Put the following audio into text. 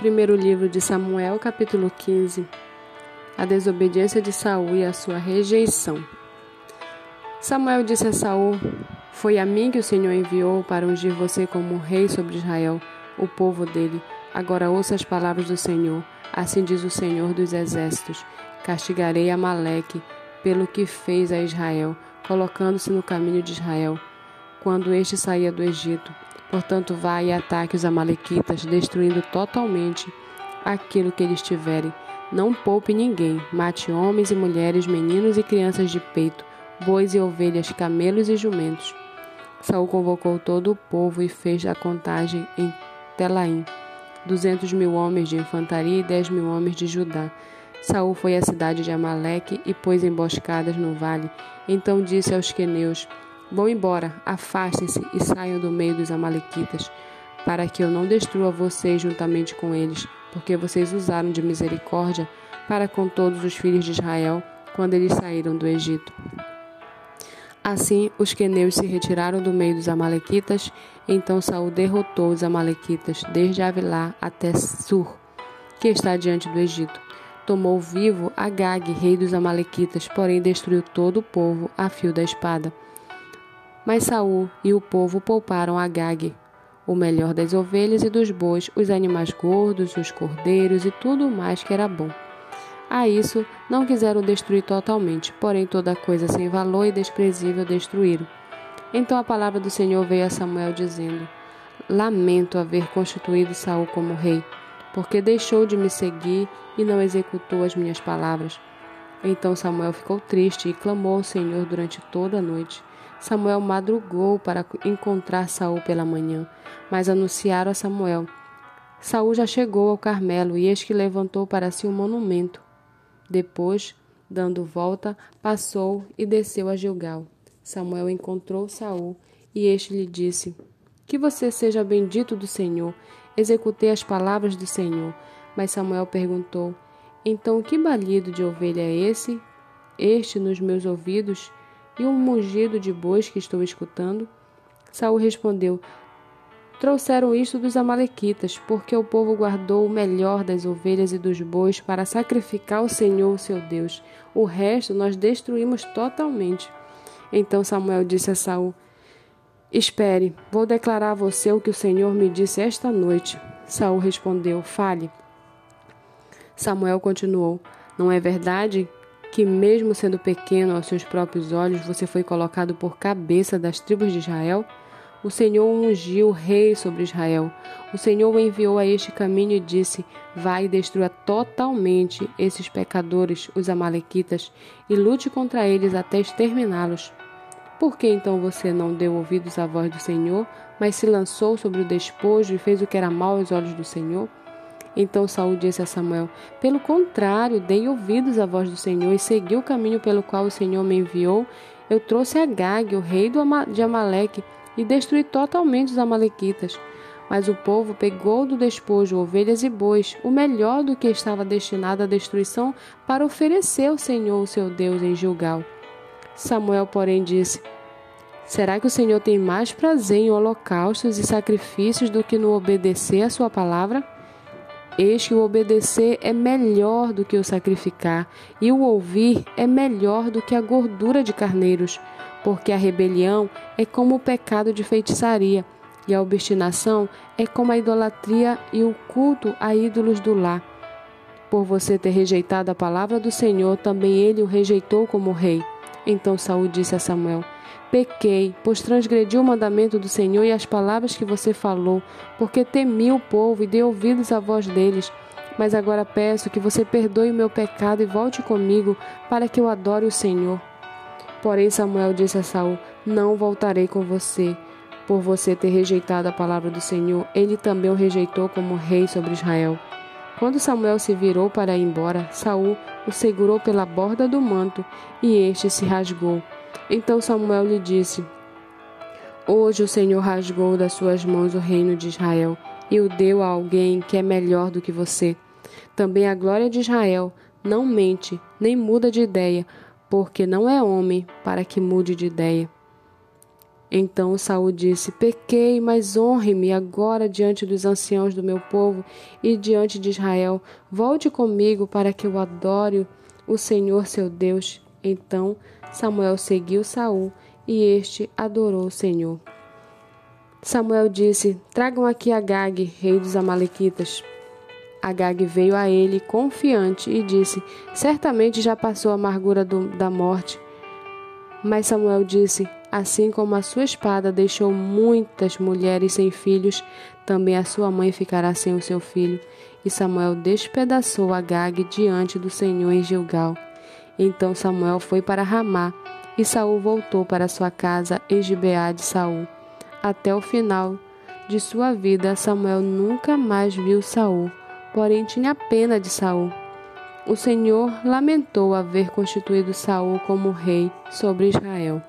Primeiro livro de Samuel, capítulo 15. A desobediência de Saul e a sua rejeição. Samuel disse a Saul: Foi a mim que o Senhor enviou para ungir você como rei sobre Israel, o povo dele. Agora ouça as palavras do Senhor. Assim diz o Senhor dos exércitos: Castigarei Amaleque pelo que fez a Israel, colocando-se no caminho de Israel, quando este saía do Egito Portanto, vá e ataque os Amalequitas, destruindo totalmente aquilo que eles tiverem. Não poupe ninguém, mate homens e mulheres, meninos e crianças de peito, bois e ovelhas, camelos e jumentos. Saul convocou todo o povo e fez a contagem em Telaim, duzentos mil homens de infantaria e dez mil homens de Judá. Saul foi à cidade de Amaleque e pôs emboscadas no vale. Então disse aos queneus: Vão embora, afastem-se e saiam do meio dos Amalequitas, para que eu não destrua vocês juntamente com eles, porque vocês usaram de misericórdia para com todos os filhos de Israel quando eles saíram do Egito. Assim, os queneus se retiraram do meio dos amalequitas, então Saul derrotou os amalequitas desde Avilá até Sur, que está diante do Egito. Tomou vivo Agag, rei dos amalequitas, porém destruiu todo o povo a fio da espada. Mas Saul e o povo pouparam Agag, o melhor das ovelhas e dos bois, os animais gordos, os cordeiros e tudo mais que era bom. A isso não quiseram destruir totalmente, porém toda coisa sem valor e desprezível destruíram. Então a palavra do Senhor veio a Samuel dizendo: Lamento haver constituído Saul como rei, porque deixou de me seguir e não executou as minhas palavras. Então Samuel ficou triste e clamou ao Senhor durante toda a noite. Samuel madrugou para encontrar Saul pela manhã, mas anunciaram a Samuel: Saul já chegou ao Carmelo e eis que levantou para si um monumento. Depois, dando volta, passou e desceu a Gilgal. Samuel encontrou Saul e este lhe disse: Que você seja bendito do Senhor. Executei as palavras do Senhor. Mas Samuel perguntou: Então que balido de ovelha é esse? Este nos meus ouvidos? E um mugido de bois que estou escutando? Saul respondeu: Trouxeram isto dos amalequitas, porque o povo guardou o melhor das ovelhas e dos bois para sacrificar ao Senhor, seu Deus. O resto nós destruímos totalmente. Então Samuel disse a Saul: Espere, vou declarar a você o que o Senhor me disse esta noite. Saul respondeu: Fale. Samuel continuou: Não é verdade que, mesmo sendo pequeno aos seus próprios olhos, você foi colocado por cabeça das tribos de Israel? O Senhor ungiu rei sobre Israel. O Senhor o enviou a este caminho e disse: Vai e destrua totalmente esses pecadores, os Amalequitas, e lute contra eles até exterminá-los. Por que então você não deu ouvidos à voz do Senhor, mas se lançou sobre o despojo e fez o que era mal aos olhos do Senhor? Então Saul disse a Samuel: Pelo contrário, dei ouvidos à voz do Senhor e segui o caminho pelo qual o Senhor me enviou. Eu trouxe Agag, o rei de Amaleque, e destruí totalmente os amalequitas. Mas o povo pegou do despojo ovelhas e bois, o melhor do que estava destinado à destruição, para oferecer ao Senhor, o seu Deus, em Gilgal. Samuel, porém, disse: Será que o Senhor tem mais prazer em holocaustos e sacrifícios do que no obedecer à sua palavra? Eis que o obedecer é melhor do que o sacrificar, e o ouvir é melhor do que a gordura de carneiros, porque a rebelião é como o pecado de feitiçaria, e a obstinação é como a idolatria e o culto a ídolos do lar. Por você ter rejeitado a palavra do Senhor, também ele o rejeitou como rei. Então Saul disse a Samuel: Pequei, pois transgredi o mandamento do Senhor e as palavras que você falou, porque temi o povo e dei ouvidos à voz deles. Mas agora peço que você perdoe o meu pecado e volte comigo, para que eu adore o Senhor. Porém Samuel disse a Saul: Não voltarei com você. Por você ter rejeitado a palavra do Senhor, ele também o rejeitou como rei sobre Israel. Quando Samuel se virou para ir embora, Saul o segurou pela borda do manto, e este se rasgou. Então Samuel lhe disse: Hoje o Senhor rasgou das suas mãos o reino de Israel e o deu a alguém que é melhor do que você. Também a glória de Israel não mente, nem muda de ideia, porque não é homem para que mude de ideia. Então Saul disse: Pequei, mas honre-me agora diante dos anciãos do meu povo e diante de Israel. Volte comigo para que eu adore o Senhor seu Deus. Então Samuel seguiu Saul e este adorou o Senhor. Samuel disse: Tragam aqui Agag, rei dos Amalequitas. Agag veio a ele confiante e disse: Certamente já passou a amargura do, da morte. Mas Samuel disse: Assim como a sua espada deixou muitas mulheres sem filhos, também a sua mãe ficará sem o seu filho. E Samuel despedaçou Agag diante do Senhor em Gilgal. Então Samuel foi para Ramá, e Saul voltou para sua casa em Gibeá de Saul. Até o final de sua vida, Samuel nunca mais viu Saul, porém tinha pena de Saul. O Senhor lamentou haver constituído Saul como rei sobre Israel.